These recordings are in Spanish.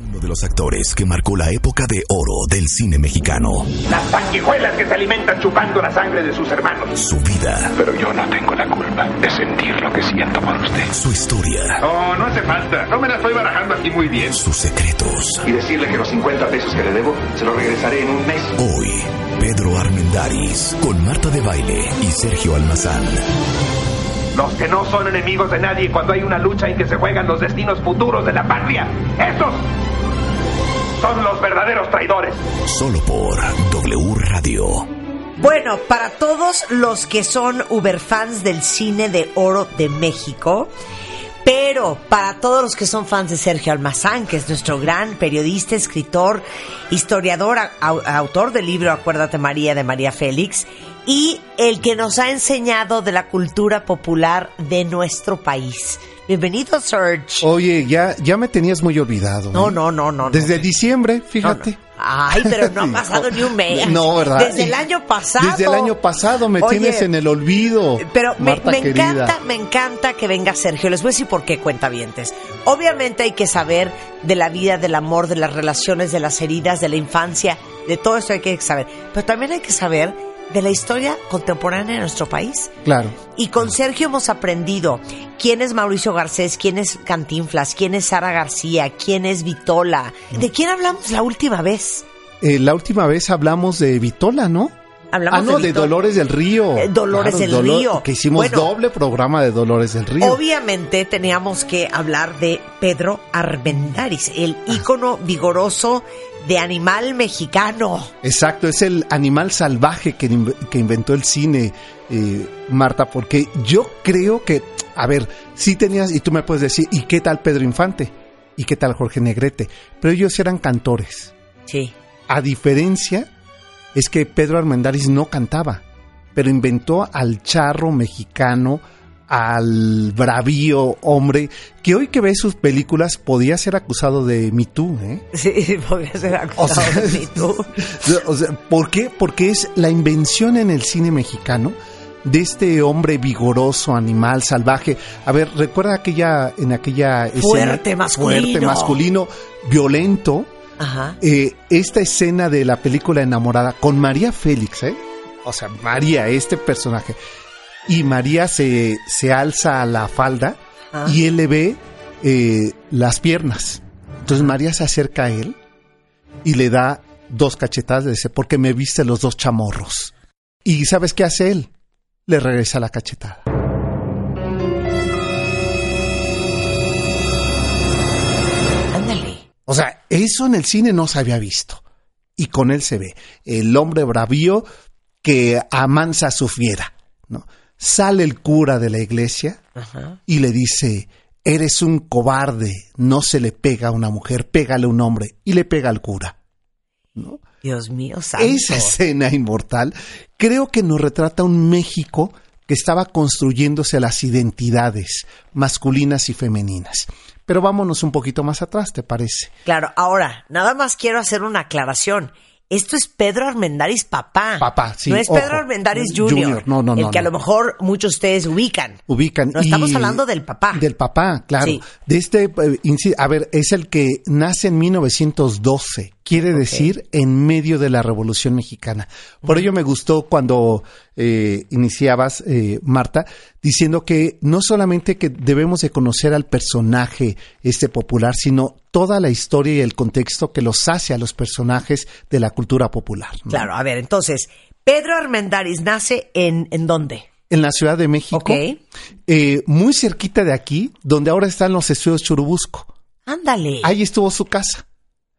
Uno de los actores que marcó la época de oro del cine mexicano. Las sanguijuelas que se alimentan chupando la sangre de sus hermanos. Su vida. Pero yo no tengo la culpa de sentir lo que siento por usted. Su historia. No, no hace falta. No me la estoy barajando aquí muy bien. Sus secretos. Y decirle que los 50 pesos que le debo se los regresaré en un mes. Hoy, Pedro Armendaris con Marta de Baile y Sergio Almazán. Los que no son enemigos de nadie cuando hay una lucha en que se juegan los destinos futuros de la patria. Esos son los verdaderos traidores. Solo por W Radio. Bueno, para todos los que son Uberfans del cine de oro de México, pero para todos los que son fans de Sergio Almazán, que es nuestro gran periodista, escritor, historiador, au- autor del libro Acuérdate María de María Félix, y el que nos ha enseñado de la cultura popular de nuestro país. Bienvenido, Serge. Oye, ya, ya me tenías muy olvidado. No, ¿eh? no, no, no. no. Desde diciembre, fíjate. Ay, pero no ha pasado ni un mes. No, ¿verdad? Desde el año pasado. Desde el año pasado me Oye, tienes en el olvido. Pero me, Marta me querida. encanta, me encanta que venga Sergio. Les voy a decir por qué cuentavientes. Obviamente hay que saber de la vida, del amor, de las relaciones, de las heridas, de la infancia, de todo eso hay que saber. Pero también hay que saber de la historia contemporánea de nuestro país. Claro. Y con Sergio hemos aprendido quién es Mauricio Garcés, quién es Cantinflas, quién es Sara García, quién es Vitola. ¿De quién hablamos la última vez? Eh, la última vez hablamos de Vitola, ¿no? Hablamos ah, no, de. Dolores del Río. Eh, Dolores del Río. Que hicimos Bueno. doble programa de Dolores del Río. Obviamente teníamos que hablar de Pedro Armendáriz, el Ah. ícono vigoroso de animal mexicano. Exacto, es el animal salvaje que, que inventó el cine, eh, Marta, porque yo creo que, a ver, sí tenías, y tú me puedes decir, ¿y qué tal Pedro Infante? ¿Y qué tal Jorge Negrete? Pero ellos eran cantores. Sí. A diferencia, es que Pedro Armendáriz no cantaba, pero inventó al charro mexicano, al bravío hombre, que hoy que ve sus películas podía ser acusado de Me Too, ¿eh? Sí, podría ser acusado O sea, de Me Too. O sea, ¿Por qué? Porque es la invención en el cine mexicano de este hombre vigoroso, animal, salvaje. A ver, recuerda aquella, en aquella escena. Fuerte, masculino. Fuerte, masculino, violento. Ajá. eh, esta escena de la película Enamorada con María Félix, ¿eh? O sea, María, este personaje. Y María se, se alza a la falda Ah. y él le ve eh, las piernas. Entonces María se acerca a él y le da dos cachetadas. Le dice, porque me viste los dos chamorros. ¿Y sabes qué hace él? Le regresa la cachetada. O sea, eso en el cine no se había visto. Y con él se ve el hombre bravío que amansa a su fiera. ¿no? Sale el cura de la iglesia Ajá. y le dice, eres un cobarde, no se le pega a una mujer, pégale a un hombre. Y le pega al cura. ¿no? Dios mío, santo. Esa escena inmortal creo que nos retrata un México que estaba construyéndose las identidades masculinas y femeninas. Pero vámonos un poquito más atrás, ¿te parece? Claro, ahora, nada más quiero hacer una aclaración. Esto es Pedro Armendáriz papá. Papá, sí, No es ojo. Pedro Armendáriz Jr. Junior, no, no, El no, que a no. lo mejor muchos de ustedes ubican. ubican. No, estamos y- hablando del papá. Del papá, claro. Sí. De este, eh, a ver, es el que nace en 1912, quiere decir en medio de la Revolución Mexicana. Por ello me gustó cuando eh, iniciabas, eh, Marta, diciendo que no solamente que debemos de conocer al personaje este popular, sino toda la historia y el contexto que los hace a los personajes de la cultura popular. ¿no? Claro, a ver, entonces, Pedro Armendáriz nace en, ¿en dónde? En la Ciudad de México, Ok. eh, muy cerquita de aquí, donde ahora están los estudios Churubusco. Ándale. Ahí estuvo su casa.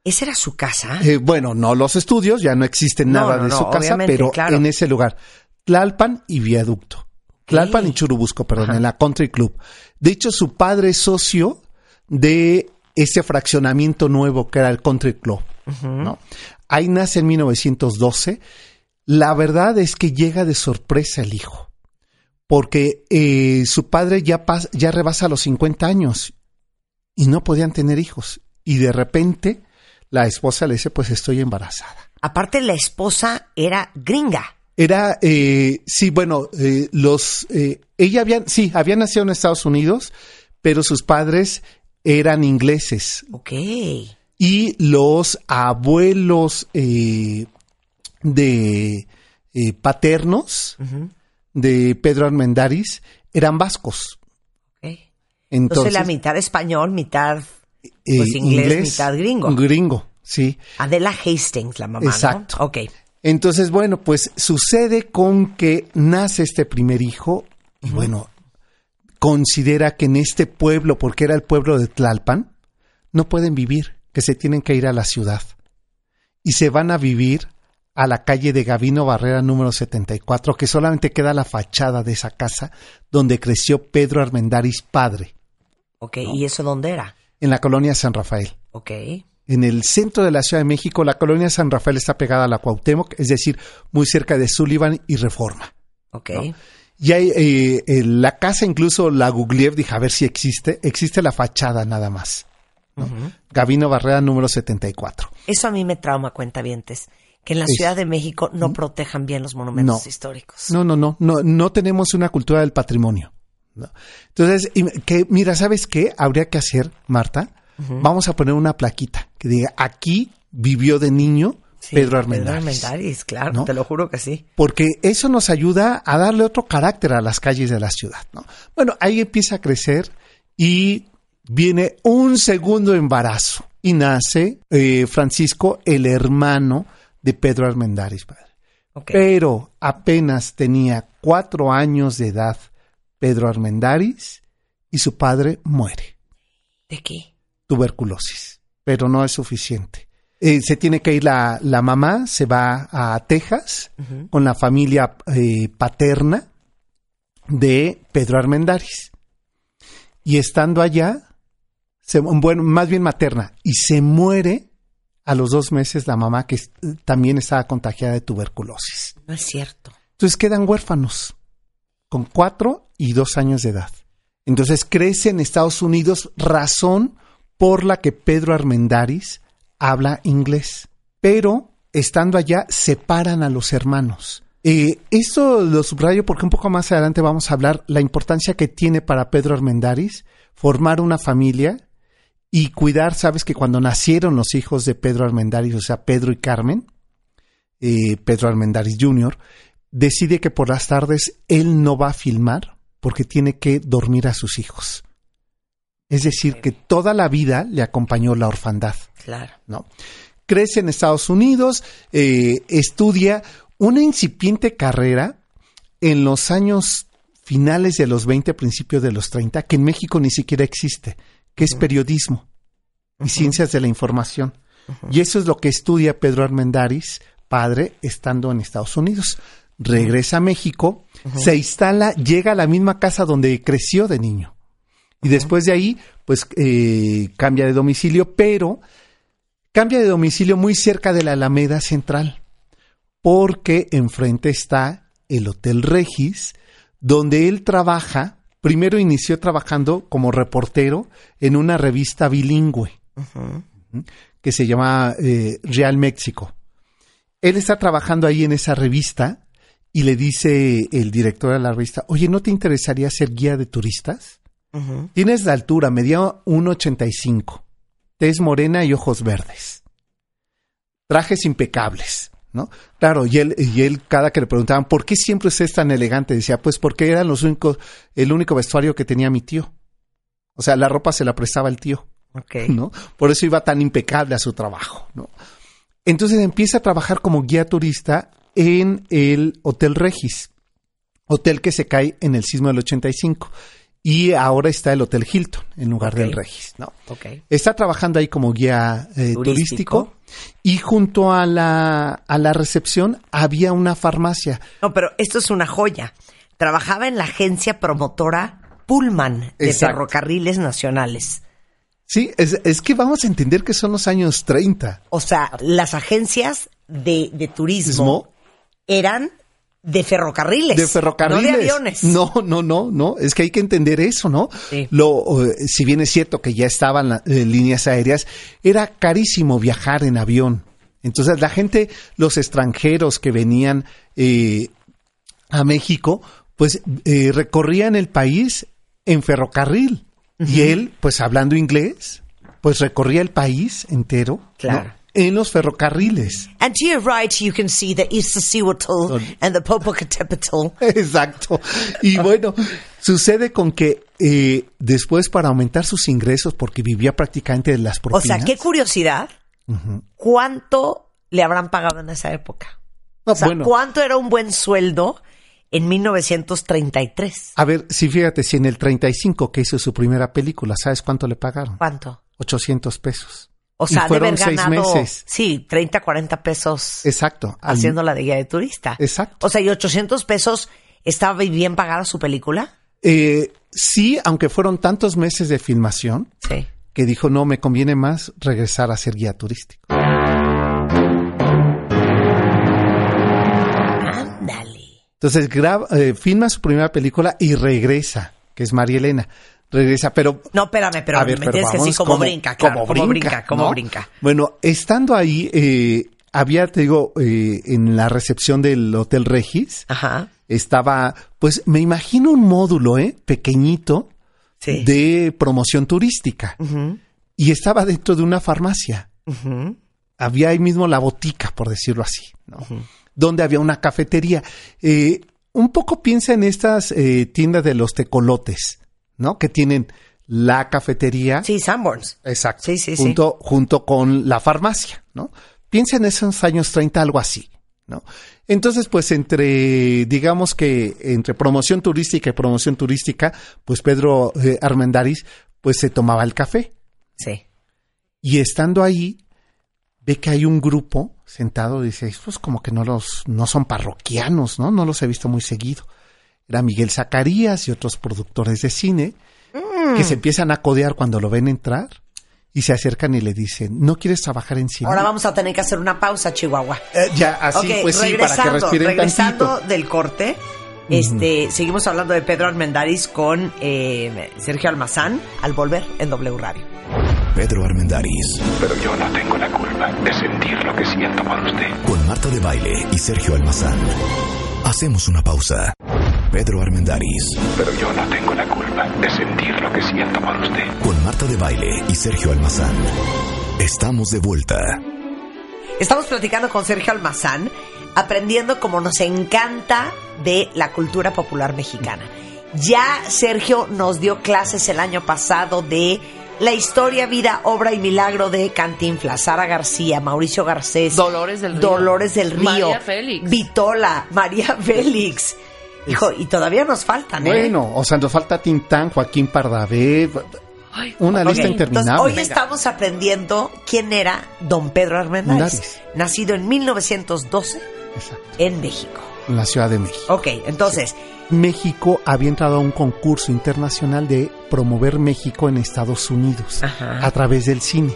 ¿Esa era su casa? Eh, bueno, no los estudios, ya no existe No, nada no, de no, su casa, pero claro. en ese lugar. Tlalpan y Viaducto. Tlalpan y Churubusco, perdón, en la Country Club. De hecho, su padre es socio de ese fraccionamiento nuevo que era el Country Club. ¿no? Ahí nace en 1912. La verdad es que llega de sorpresa el hijo, porque eh, su padre ya, ya rebasa los 50 años y no podían tener hijos. Y de repente la esposa le dice, pues estoy embarazada. Aparte la esposa era gringa. Era, eh, sí, bueno, eh, los, eh, ella había, sí, había nacido en Estados Unidos, pero sus padres eran ingleses. Ok. Y los abuelos eh, de eh, paternos de Pedro Armendáriz eran vascos. Okay. Entonces, la mitad español, mitad pues, eh, inglés, mitad gringo. Gringo, sí. Adela Hastings, la mamá. Exacto. Ok. Entonces, bueno, pues sucede con que nace este primer hijo y bueno, considera que en este pueblo, porque era el pueblo de Tlalpan, no pueden vivir, que se tienen que ir a la ciudad. Y se van a vivir a la calle de Gavino Barrera número 74, que solamente queda la fachada de esa casa donde creció Pedro Armendáriz padre. Ok, ¿y eso dónde era? En la colonia San Rafael. Ok. En el centro de la Ciudad de México, la colonia San Rafael está pegada a la Cuauhtémoc, es decir, muy cerca de Sullivan y Reforma. Ok. Y hay, eh, la casa incluso la googleé, dije a ver si existe. Existe la fachada nada más. Gabino Barrera número 74. Eso a mí me trauma, cuenta vientes que en la Ciudad de México no protejan bien los monumentos históricos. No, no, no, no, no tenemos una cultura del patrimonio. Entonces, que, mira, ¿sabes qué habría que hacer, Marta? Vamos a poner una plaquita que diga, aquí vivió de niño Pedro Armendáriz. Pedro Armendáriz, claro, te lo juro que sí. Porque eso nos ayuda a darle otro carácter a las calles de la ciudad, ¿no? Bueno, ahí empieza a crecer y viene un segundo embarazo y nace eh, Francisco, el hermano de Pedro Armendáriz, padre. Pero apenas tenía cuatro años de edad Pedro Armendáriz y su padre muere. ¿De qué? Tuberculosis, pero no es suficiente. Eh, se tiene que ir la, la, mamá, se va a Texas con la familia eh, paterna de Pedro Armendáriz. Y estando allá, se, bueno, más bien materna, y se muere a los dos meses la mamá que también estaba contagiada de tuberculosis. No es cierto. Entonces quedan huérfanos con cuatro y dos años de edad. Entonces crece en Estados Unidos, razón por la que Pedro Armendáriz habla inglés. Pero estando allá, separan a los hermanos. Eh, esto lo subrayo porque un poco más adelante vamos a hablar la importancia que tiene para Pedro Armendáriz formar una familia y cuidar, sabes que cuando nacieron los hijos de Pedro Armendáriz, o sea, Pedro y Carmen, eh, Pedro Armendáriz Jr., decide que por las tardes él no va a filmar porque tiene que dormir a sus hijos. Es decir, que toda la vida le acompañó la orfandad. Claro. ¿no? Crece en Estados Unidos, eh, estudia una incipiente carrera en los años finales de los 20, principios de los 30, que en México ni siquiera existe, que es periodismo y ciencias de la información. Y eso es lo que estudia Pedro Armendáriz, padre, estando en Estados Unidos. Regresa a México, se instala, llega a la misma casa donde creció de niño. Y después de ahí, pues eh, cambia de domicilio, pero cambia de domicilio muy cerca de la Alameda Central, porque enfrente está el Hotel Regis, donde él trabaja, primero inició trabajando como reportero en una revista bilingüe que se llama eh, Real México. Él está trabajando ahí en esa revista y le dice el director de la revista, oye, ¿no te interesaría ser guía de turistas? Tienes la altura, medía 1,85, tez morena y ojos verdes. Trajes impecables, ¿no? Claro, y él, y él cada que le preguntaban, ¿por qué siempre es tan elegante? Decía, pues porque eran los únicos, el único vestuario que tenía mi tío. O sea, la ropa se la prestaba el tío. ¿no? Por eso iba tan impecable a su trabajo, ¿no? Entonces empieza a trabajar como guía turista en el Hotel Regis, hotel que se cae en el sismo del 85 y ahora está el Hotel Hilton en lugar del Regis, ¿no? Está trabajando ahí como guía eh, turístico. y junto a la, a la recepción había una farmacia. No, pero esto es una joya. Trabajaba en la agencia promotora Pullman de Ferrocarriles Nacionales. Sí, es, es que vamos a entender que son los años 30. O sea, las agencias de, de Turismo. Eran de ferrocarriles. De ferrocarriles. No de aviones. No, no, no, no. Es que hay que entender eso, ¿no? Sí. Lo, eh, si bien es cierto que ya estaban las líneas aéreas, era carísimo viajar en avión. Entonces la gente, los extranjeros que venían eh, a México, pues eh, recorrían el país en ferrocarril. Y él, pues hablando inglés, pues recorría el país entero ¿no? En los ferrocarriles. And to your right, you can see the Iztaccíhuatl and the Popocatépetl. Exacto. Y bueno, sucede con que eh, después para aumentar sus ingresos, porque vivía prácticamente de las O propinas. sea, qué curiosidad. ¿Cuánto le habrán pagado en esa época? No, o sea, bueno. ¿cuánto era un buen sueldo en 1933? A ver, si fíjate, si en el 35 que hizo su primera película, ¿sabes cuánto le pagaron? ¿Cuánto? 800 pesos. O sea, de haber ganado, meses. sí, 30, 40 pesos Exacto. Al- haciendo la de guía de turista. Exacto. O sea, y 800 pesos estaba bien pagada su película. Eh, sí, aunque fueron tantos meses de filmación, Sí. que dijo, no, me conviene más regresar a ser guía turístico. Ándale. Entonces graba, eh, filma su primera película y regresa, que es María Elena. Regresa, pero No, espérame, pero A ver, me pero tienes que decir vamos, cómo ¿cómo- brinca, claro, cómo cómo brinca, cómo ¿no? brinca. Bueno, estando ahí, eh, había, te digo, eh, en la recepción del Hotel Regis, Ajá. estaba, pues me imagino un módulo, ¿eh? Pequeñito Sí. de promoción turística. Y estaba dentro de una farmacia. Había ahí mismo la botica, por decirlo así, ¿no? Donde había una cafetería. Eh, un poco piensa en estas eh, tiendas de los tecolotes, ¿no? Que tienen la cafetería. Sí, Sanborns. Exacto. Sí, sí, sí. junto, junto con la farmacia, ¿no? Piensa en esos años 30, algo así, ¿no? Entonces, pues entre, digamos que entre promoción turística y promoción turística, pues Pedro eh, Armendáriz, pues se tomaba el café. Sí. Y estando ahí, ve que hay un grupo sentado, dice, pues como que no los, no son parroquianos, ¿no? No los he visto muy seguido. Era Miguel Zacarías y otros productores de cine Mm. que se empiezan a codear cuando lo ven entrar y se acercan y le dicen, ¿no quieres trabajar en cine? Ahora vamos a tener que hacer una pausa, Chihuahua. Eh, ya, así, Ok, pues sí, para que regresando, respiren regresando tantito. del corte, este, seguimos hablando de Pedro Armendáriz con eh, Sergio Almazán al volver en W Radio. Pedro Armendáriz, Pero yo no tengo la culpa de sentir lo que siento por usted. con Marta de Baile y Sergio Almazán. Hacemos una pausa. Pedro Armendáriz, Pero yo no tengo la culpa de sentir lo que siento por usted. con Marta de Baile y Sergio Almazán. Estamos de vuelta. Estamos platicando con Sergio Almazán, aprendiendo como nos encanta de la cultura popular mexicana. Ya Sergio nos dio clases el año pasado de la historia, vida, obra y milagro de Cantinflas, Sara García, Mauricio Garcés, Dolores del Río. Dolores del Río, María Félix. Vitola, María Félix. Hijo, y todavía nos faltan, ¿eh? Bueno, o sea, nos falta Tintán, Joaquín Pardavé, una Ok, lista entonces, interminable. hoy estamos aprendiendo quién era don Pedro Armendáriz, nacido en 1912 Exacto, en México. en la Ciudad de México. Ok, entonces, México había entrado a un concurso internacional de promover México en Estados Unidos Ajá. a través del cine.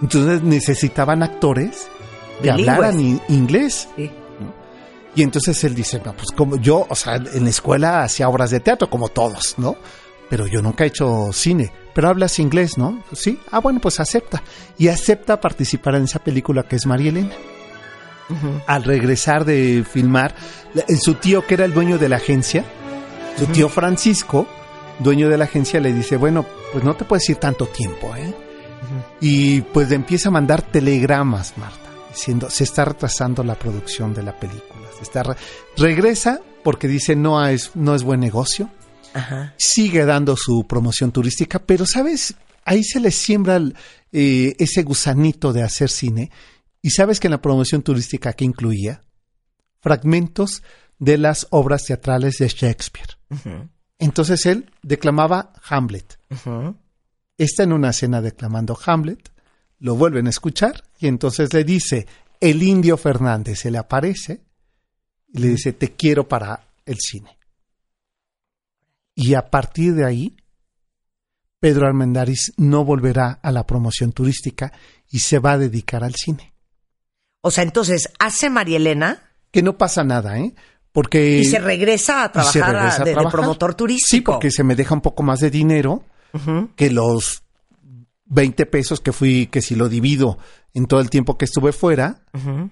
Entonces necesitaban actores que Bilingües. hablaran in- inglés. Sí. Y entonces él dice, no, pues como yo, o sea, en la escuela hacía obras de teatro como todos, ¿no? Pero yo nunca he hecho cine. Pero hablas inglés, ¿no? Sí. Ah, bueno, pues acepta. Y acepta participar en esa película que es María Elena. Al regresar de filmar, su tío que era el dueño de la agencia, su tío Francisco, dueño de la agencia, le dice, bueno, pues no te puedes ir tanto tiempo, ¿eh? Y pues le empieza a mandar telegramas, Marta, diciendo, se está retrasando la producción de la película. Está re- Regresa porque dice, no es, no es buen negocio. Ajá. Sigue dando su promoción turística, pero, ¿sabes? Ahí se le siembra el, eh, ese gusanito de hacer cine. ¿Y sabes que en la promoción turística que incluía? Fragmentos de las obras teatrales de Shakespeare. Entonces él declamaba Hamlet. Está en una escena declamando Hamlet, lo vuelven a escuchar y entonces le dice, el indio Fernández se le aparece y le dice, te quiero para el cine. Y a partir de ahí, Pedro Armendáriz no volverá a la promoción turística y se va a dedicar al cine. O sea, entonces hace María Elena Que no pasa nada, ¿eh? Porque... y se regresa a trabajar a- regresa a de, de trabajar. promotor turístico. Sí, porque se me deja un poco más de dinero que los 20 pesos que fui, que si lo divido en todo el tiempo que estuve fuera,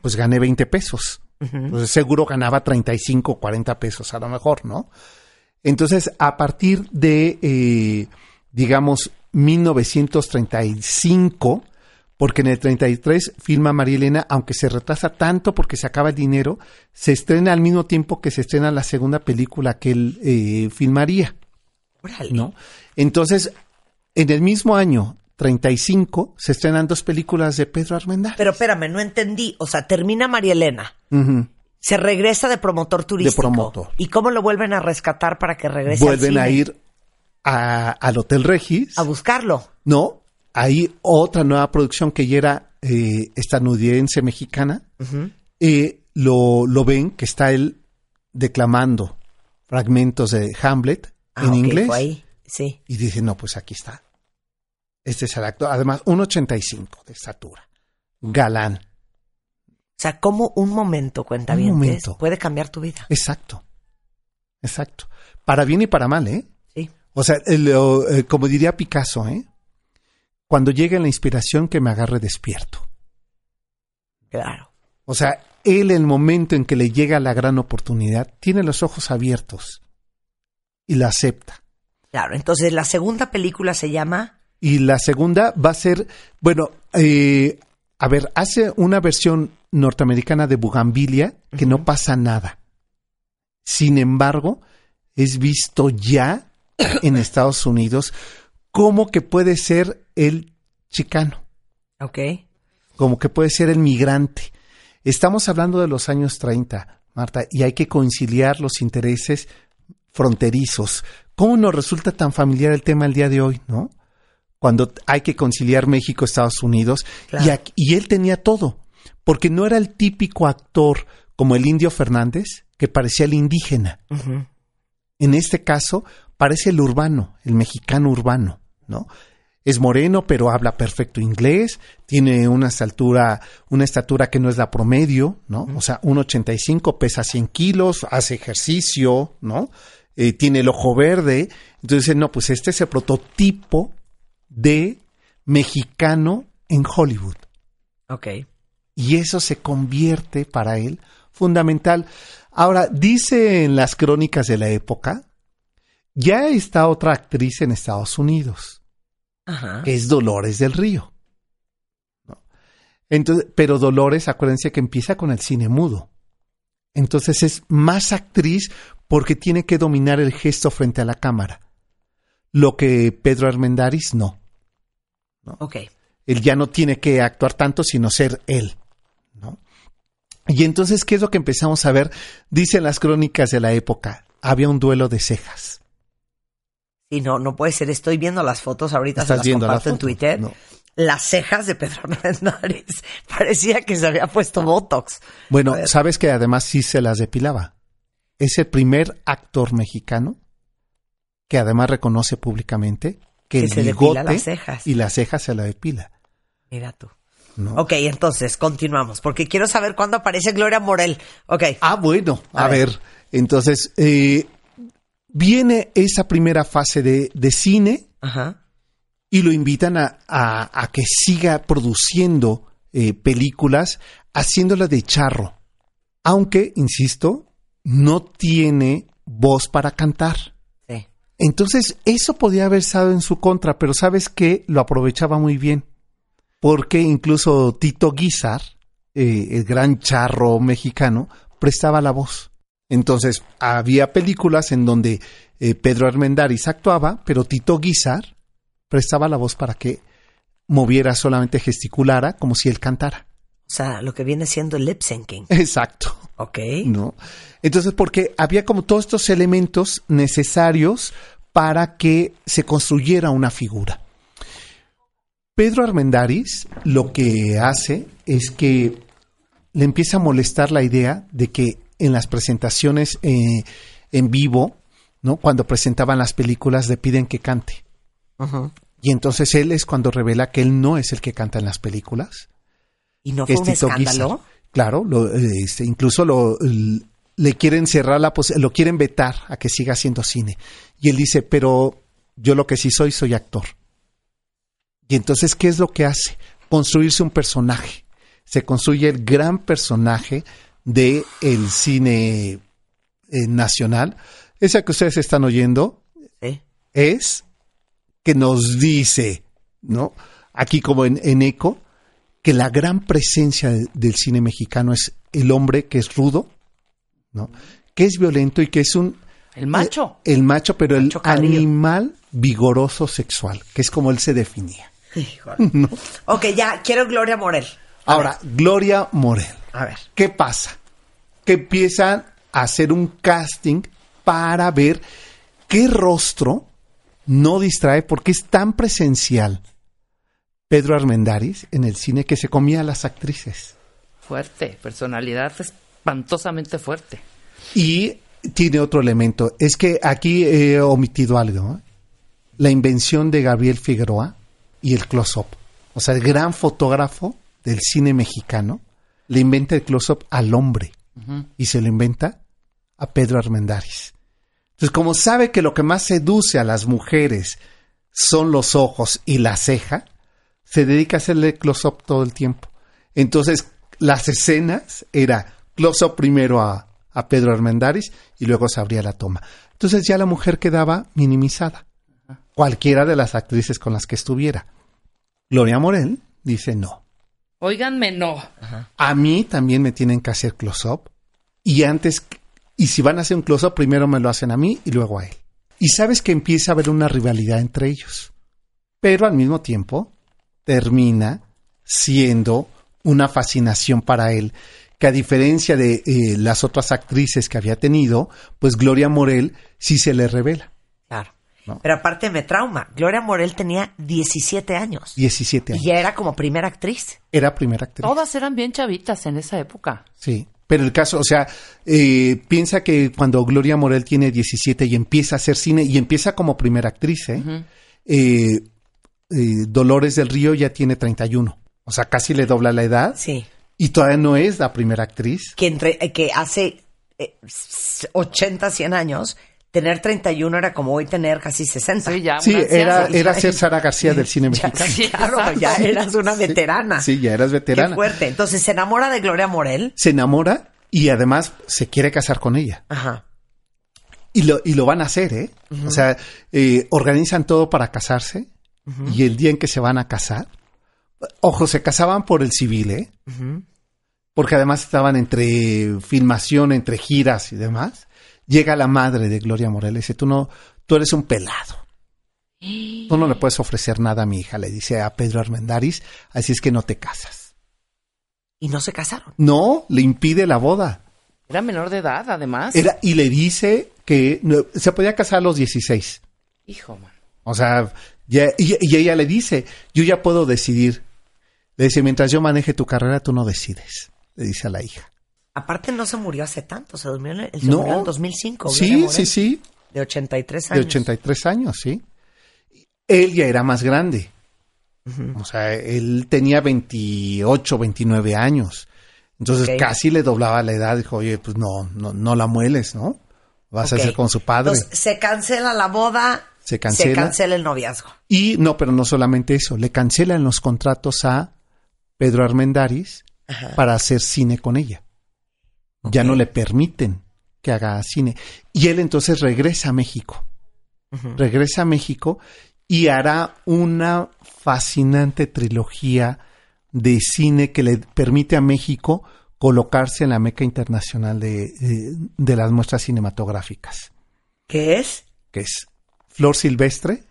pues gané 20 pesos. Entonces seguro ganaba 35 o 40 pesos a lo mejor, ¿no? Entonces, a partir de, eh, digamos, 1935, porque en el 33 filma María Elena, aunque se retrasa tanto porque se acaba el dinero, se estrena al mismo tiempo que se estrena la segunda película que él eh, filmaría. ¿no? Entonces, en el mismo año, 35, se estrenan dos películas de Pedro Armendáriz. Pero espérame, no entendí. O sea, termina María Elena. Se regresa de promotor turístico. promotor. ¿Y cómo lo vuelven a rescatar para que regrese al Vuelven a cine? ir a- al Hotel Regis. a buscarlo. No, hay otra nueva producción que ya era eh, estadounidense mexicana. Eh, lo, lo ven que está él declamando fragmentos de Hamlet Ah, en inglés. fue ahí. Sí. Y dice, no, pues aquí está. Este es el actor. Además, 1,85 de estatura. Galán. O sea, como un momento, cuenta bien, momento. puede cambiar tu vida. Exacto. Exacto. Para bien y para mal, ¿eh? Sí. O sea, el, o, eh, como diría Picasso, ¿eh? Cuando llegue la inspiración que me agarre despierto. Claro. O sea, él el momento en que le llega la gran oportunidad, tiene los ojos abiertos y la acepta. Claro. Entonces, la segunda película se llama. Y la segunda va a ser, bueno, eh, a ver, hace una versión norteamericana de Bugambilia que no pasa nada. Sin embargo, es visto ya en Estados Unidos como que puede ser el chicano, Ok. como que puede ser el migrante. Estamos hablando de los años 30, Marta, y hay que conciliar los intereses fronterizos. ¿Cómo nos resulta tan familiar el tema el día de hoy, no? Cuando hay que conciliar México, Estados Unidos, Claro. y, aquí- y él tenía todo, porque no era el típico actor como el indio Fernández, que parecía el indígena. En este caso, parece el urbano, el mexicano urbano, ¿no? Es moreno, pero habla perfecto inglés, tiene una estatura, una estatura que no es la promedio, ¿no? O sea, 1,85, pesa 100 kilos, hace ejercicio, ¿no? Eh, tiene el ojo verde. Entonces, no, pues este es el prototipo de mexicano en Hollywood. Ok. Y eso se convierte para él fundamental. Ahora, dice en las crónicas de la época, ya está otra actriz en Estados Unidos, Ajá. que es Dolores del Río. ¿no? Entonces, pero Dolores, acuérdense que empieza con el cine mudo. Entonces es más actriz porque tiene que dominar el gesto frente a la cámara. Lo que Pedro Armendáriz no. Ok. Él ya no tiene que actuar tanto, sino ser él. ¿no? Y entonces, ¿qué es lo que empezamos a ver? Dicen las crónicas de la época, había un duelo de cejas. Sí, no, no puede ser. Estoy viendo las fotos ahorita, se ¿Estás las viendo comparto en foto? Twitter. No. Las cejas de Pedro Hernández. Parecía que se había puesto Botox. Bueno, sabes que además sí se las depilaba. Es el primer actor mexicano que además reconoce públicamente que, Que el se depila las cejas. y la ceja se la depila. Mira tú. ¿no? Ok, entonces, continuamos, porque quiero saber cuándo aparece Gloria Morel. Ok. Ah, bueno, a, A ver. ver. Entonces, eh, viene esa primera fase de, de cine Ajá. y lo invitan a, a- a que siga produciendo eh, películas, haciéndola de charro. Aunque, insisto, no tiene voz para cantar. Entonces, eso podía haber estado en su contra, pero sabes que lo aprovechaba muy bien. Porque incluso Tito Guizar, eh, el gran charro mexicano, prestaba la voz. Entonces, había películas en donde eh, Pedro Armendáriz actuaba, pero Tito Guizar prestaba la voz para que moviera solamente gesticulara como si él cantara. O sea, lo que viene siendo el lip syncing. Exacto. Ok. ¿no? Entonces, porque había como todos estos elementos necesarios para que se construyera una figura. Pedro Armendáriz lo que hace es que le empieza a molestar la idea de que en las presentaciones eh, en vivo, ¿no? Cuando presentaban las películas le piden que cante. Y entonces él es cuando revela que él no es el que canta en las películas. ¿Y no fue un es Tito escándalo? Claro, lo, este, incluso lo, le quieren cerrar la pos- lo quieren vetar a que siga haciendo cine. Y él dice, pero yo lo que sí soy, soy actor. Y entonces, ¿qué es lo que hace? Construirse un personaje. Se construye el gran personaje de el cine eh, nacional. Esa que ustedes están oyendo es que nos dice, ¿no? Aquí como en, en eco, que la gran presencia de- del cine mexicano es el hombre que es rudo, ¿no? Que es violento y que es un... El macho. eh, el macho, pero el Macho animal vigoroso sexual, que es como él se definía. Híjole. Ok, ya, quiero Gloria Morel. A Ahora, Gloria Morel. A ver. ¿Qué pasa? Que empiezan a hacer un casting para ver qué rostro no distrae porque es tan presencial Pedro Armendáriz en el cine que se comía a las actrices. Fuerte. Personalidad espantosamente fuerte. Y tiene otro elemento. Es que aquí he omitido algo. ¿eh? La invención de Gabriel Figueroa y el close-up. O sea, el gran fotógrafo del cine mexicano le inventa el close-up al hombre y se lo inventa a Pedro Armendáriz. Entonces, como sabe que lo que más seduce a las mujeres son los ojos y la ceja, se dedica a hacerle close-up todo el tiempo. Entonces, las escenas era close-up primero a, a Pedro Armendáriz y luego se abría la toma. Entonces ya la mujer quedaba minimizada. Cualquiera de las actrices con las que estuviera. Gloria Morel dice no. Óiganme, no. A mí también me tienen que hacer close-up. Y antes, y si van a hacer un close-up, primero me lo hacen a mí y luego a él. Y sabes que empieza a haber una rivalidad entre ellos. Pero al mismo tiempo, termina siendo una fascinación para él, que a diferencia de eh, las otras actrices que había tenido, pues Gloria Morel sí se le revela. Claro. No. Pero aparte me trauma. Gloria Morel tenía 17 años. 17 Y años. ya era como primera actriz. Era primera actriz. Todas eran bien chavitas en esa época. Sí, pero el caso, o sea, eh, piensa que cuando Gloria Morel tiene 17 y empieza a hacer cine, y empieza como primera actriz, ¿eh? Eh, eh, Dolores del Río ya tiene 31. O sea, casi le dobla la edad. Sí. Y todavía no es la primera actriz. Que, entre, eh, que hace eh, s- 80, 100 años, tener 31 era como hoy tener casi 60. Sí, ya. Sí, era, era ser Sara García del cine Ya, mexicano. sí, claro, ya eras una veterana. Sí, ya eras Qué veterana. fuerte. Entonces se enamora de Gloria Morel. Se enamora y además se quiere casar con ella. Ajá. Y lo, y lo van a hacer, ¿eh? O sea, eh, organizan todo para casarse y el día en que se van a casar, ojo, se casaban por el civil, ¿eh? Porque además estaban entre filmación, entre giras y demás. Llega la madre de Gloria Morel y dice, tú no, tú eres un pelado. Tú no le puedes ofrecer nada a mi hija, le dice a Pedro Armendáriz, así es que no te casas. Y no se casaron. No, le impide la boda. Era menor de edad, además. Era, y le dice que no- se podía casar a los 16. Hijo, man. O sea, ya- y, y ella le dice, yo ya puedo decidir. Le dice, mientras yo maneje tu carrera, tú no decides. Le dice a la hija. Aparte no se murió hace tanto, se durmió en el, No. murió en el 2005. Gloria Sí, Morel, sí, sí, De 83 de años. 83 años, sí. Él ya era más grande. O sea, él tenía 28, 29 años. Entonces casi le doblaba la edad. Dijo, oye, pues no, no, no la mueles, ¿no? Vas a ser con su padre. Entonces, se cancela la boda. Se cancela. Se cancela el noviazgo. Y no, pero no solamente eso, le cancelan los contratos a Pedro Armendáriz para hacer cine con ella. Ya no le permiten que haga cine. Y él entonces regresa a México. Regresa a México y hará una fascinante trilogía de cine que le permite a México colocarse en la meca internacional de, de- de las muestras cinematográficas, ¿Qué es? que es Flor Silvestre,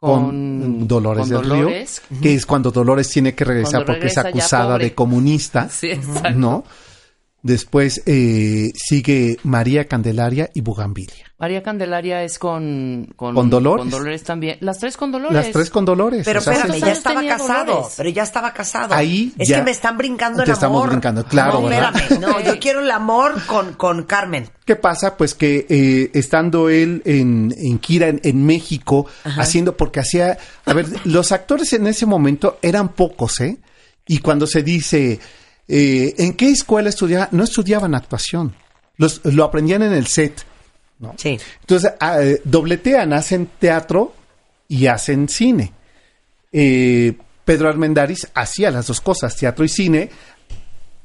con, Dolores con del Dolores. Río, que es cuando Dolores tiene que regresar Cuando porque es regresa acusada de comunista, Sí. ¿no? Después eh, sigue María Candelaria y Bugambilia. María Candelaria es con, con, Con Dolores. Con Dolores también. Las tres con Dolores. Las tres con Dolores. Pero o sea, espérame, ya estaba casado. Dolores? Pero ya estaba casado. Ahí es ya- que me están brincando el Te amor. estamos brincando, claro, No, ¿verdad? espérame. No, yo quiero el amor con, con Carmen. ¿Qué pasa? Pues que eh, estando él en, en gira en, en México, haciendo, porque hacía, a ver, los actores en ese momento eran pocos, ¿eh? Y cuando se dice, eh, ¿en qué escuela estudiaba? No estudiaban actuación, los, lo aprendían en el set. ¿no? Sí. Entonces, ah, eh, dobletean, hacen teatro y hacen cine. Eh, Pedro Armendáriz hacía las dos cosas, teatro y cine.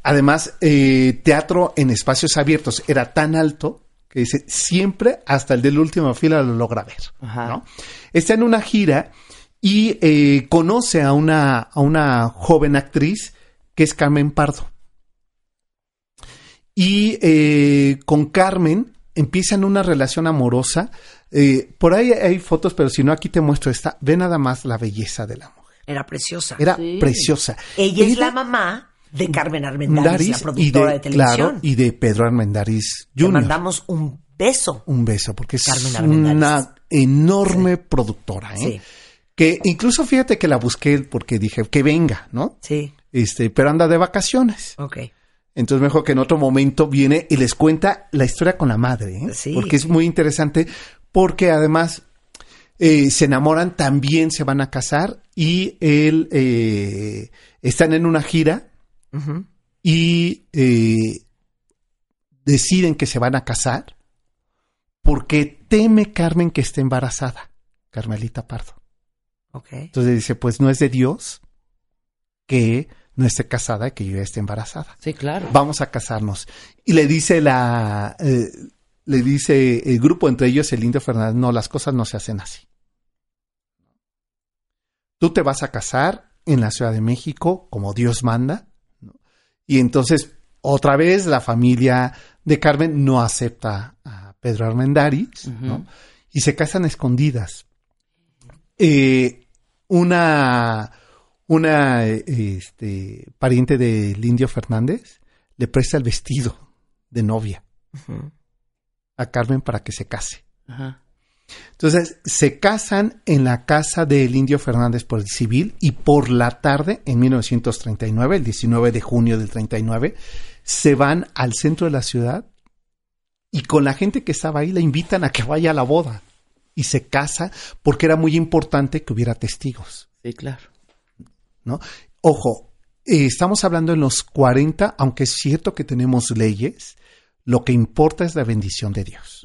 Además, teatro en espacios abiertos era tan alto que dice, siempre hasta el de la última fila lo logra ver. ¿no? Está en una gira y conoce a una, a una joven actriz que es Carmen Pardo. Y eh, con Carmen empiezan una relación amorosa. Eh, por ahí hay fotos, pero si no, aquí te muestro esta. Ve nada más la belleza de la mujer. Era preciosa. Era Sí. preciosa. Ella es la mamá de Carmen Armendáriz, la productora de, televisión. Claro, y de Pedro Armendáriz Le Jr. mandamos un beso. Un beso, porque es Carmen una enorme productora, ¿eh? Sí. Que incluso fíjate que la busqué porque dije que venga, ¿no? Sí, Este, pero anda de vacaciones. ok. Entonces mejor que en otro momento viene y les cuenta la historia con la madre, ¿eh? Sí. porque es muy interesante, porque además eh, se enamoran, también se van a casar y él eh, están en una gira Ujú. y eh, deciden que se van a casar porque teme Carmen que esté embarazada, Carmelita Pardo. Ok. Entonces dice, pues no es de Dios que no esté casada y que yo ya esté embarazada Sí, claro. vamos a casarnos. Y le dice la, eh, le dice el grupo, entre ellos el Indio Fernández, no, las cosas no se hacen así. Tú te vas a casar en la Ciudad de México como Dios manda. ¿no? Y entonces, otra vez, la familia de Carmen no acepta a Pedro Armendáriz, ¿no? Y se casan escondidas. Eh, una una este, pariente del Indio Fernández le presta el vestido de novia a Carmen para que se case. Ajá. Entonces se casan en la casa del Indio Fernández por el civil y por la tarde, en 1939, el 19 de junio del 39, se van al centro de la ciudad y con la gente que estaba ahí le invitan a que vaya a la boda y se casa porque era muy importante que hubiera testigos. Sí, claro. ¿No? Ojo, eh, estamos hablando en los 40, aunque es cierto que tenemos leyes, lo que importa es la bendición de Dios.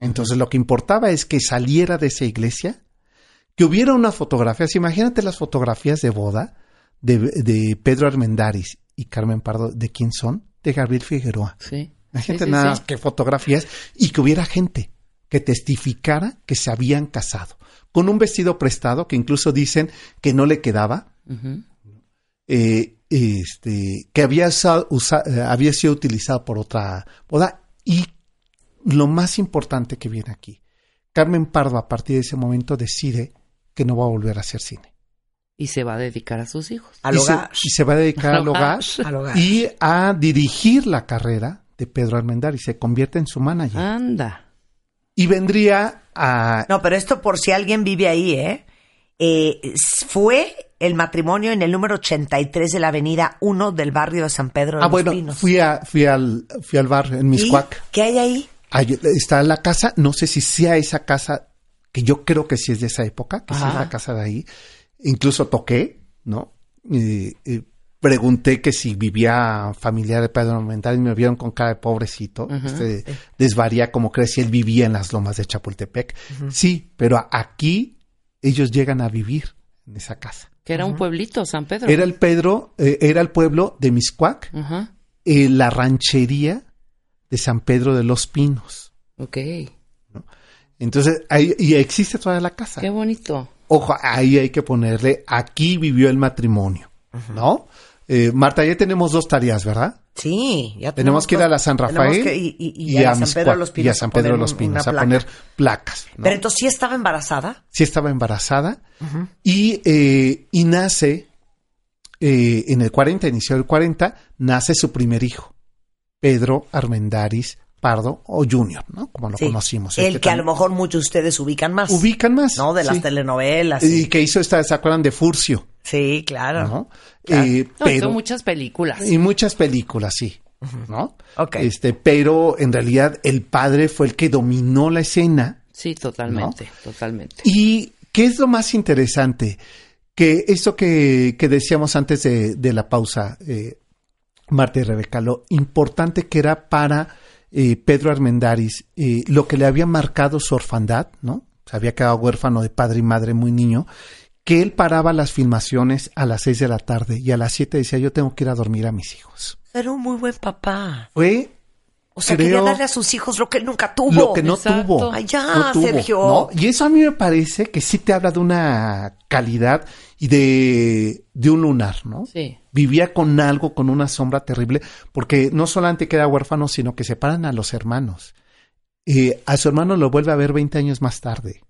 Entonces lo que importaba es que saliera de esa iglesia, que hubiera unas fotografías, imagínate las fotografías de boda de, de Pedro Armendáriz y Carmen Pardo, ¿de quién son? De Gabriel Figueroa. Sí. Imagínate Sí, sí, nada sí. más que fotografías y que hubiera gente que testificara que se habían casado con un vestido prestado que incluso dicen que no le quedaba, eh, este, que había, usa- usa- eh, había sido utilizado por otra boda. Y lo más importante que viene aquí, Carmen Pardo a partir de ese momento decide que no va a volver a hacer cine. Y se va a dedicar a sus hijos. Al y, se, y se va a dedicar al hogar Al hogar. y a dirigir la carrera de Pedro Almendar y se convierte en su manager. Anda. Y vendría a... No, pero esto por si alguien vive ahí, ¿eh? Eh, fue el matrimonio en el número 83 de la avenida 1 del barrio de San Pedro de ah, los bueno, Pinos. fui, a, fui, al, fui al bar en ¿Y Miscuac. ¿Qué hay ahí? Ahí está la casa, no sé si sea esa casa, que yo creo que sí es de esa época, que sí es la casa de ahí. Incluso toqué, ¿no? Pregunté que si vivía familiar de Pedro Mental y me vieron con cara de pobrecito. este, desvaría como crees si él vivía en las lomas de Chapultepec. Sí, pero aquí ellos llegan a vivir en esa casa. Que era un pueblito, San Pedro. Era el Pedro, eh, era el pueblo de Miscuac, Ajá. eh, la ranchería de San Pedro de los Pinos. Ok. Entonces, ahí, y existe toda la casa. Qué bonito. Ojo, ahí hay que ponerle, aquí vivió el matrimonio, ¿no? Eh, Marta, ya tenemos dos tareas, ¿verdad? Sí, ya Tenemos que ir a la San tenemos Rafael que- y, y- y a, San Pedro de los Pinos. y a San Pedro de poner los Pinos a poner placas. ¿no? Pero entonces sí estaba embarazada. sí estaba embarazada y, eh, y nace, eh, en el 40, inició el 40, nace su primer hijo, Pedro Armendaris Pardo o Junior, ¿no? Como lo Sí. conocimos. El Este que a lo mejor muchos de ustedes ubican más. ubican más. ¿No? De las sí. telenovelas. Y que hizo esta, ¿se acuerdan de Furcio? Sí, claro. ¿no? Claro. Eh, No, pero, muchas películas. y muchas películas, sí. ¿No? Ok. Este, pero en realidad el padre fue el que dominó la escena. Sí, totalmente, totalmente. ¿Y qué es lo más interesante? Que esto que, que decíamos antes de, de la pausa, eh, Marta y Rebeca, lo importante que era para eh, Pedro Armendaris, eh, lo que le había marcado su orfandad, ¿no? Se había quedado huérfano de padre y madre muy niño, que él paraba las filmaciones a las seis de la tarde y a las siete decía, yo tengo que ir a dormir a mis hijos. Era un muy buen papá. Fue O sea, Creo- quería darle a sus hijos lo que él nunca tuvo. lo que no Exacto. tuvo. Ay, ya, no tuvo, Sergio. ¿no? Y eso a mí me parece que sí te habla de una calidad y de, de un lunar, ¿no? Sí. Vivía con algo, con una sombra terrible, porque no solamente queda huérfano, sino que separan a los hermanos. Eh, a su hermano lo vuelve a ver 20 años más tarde,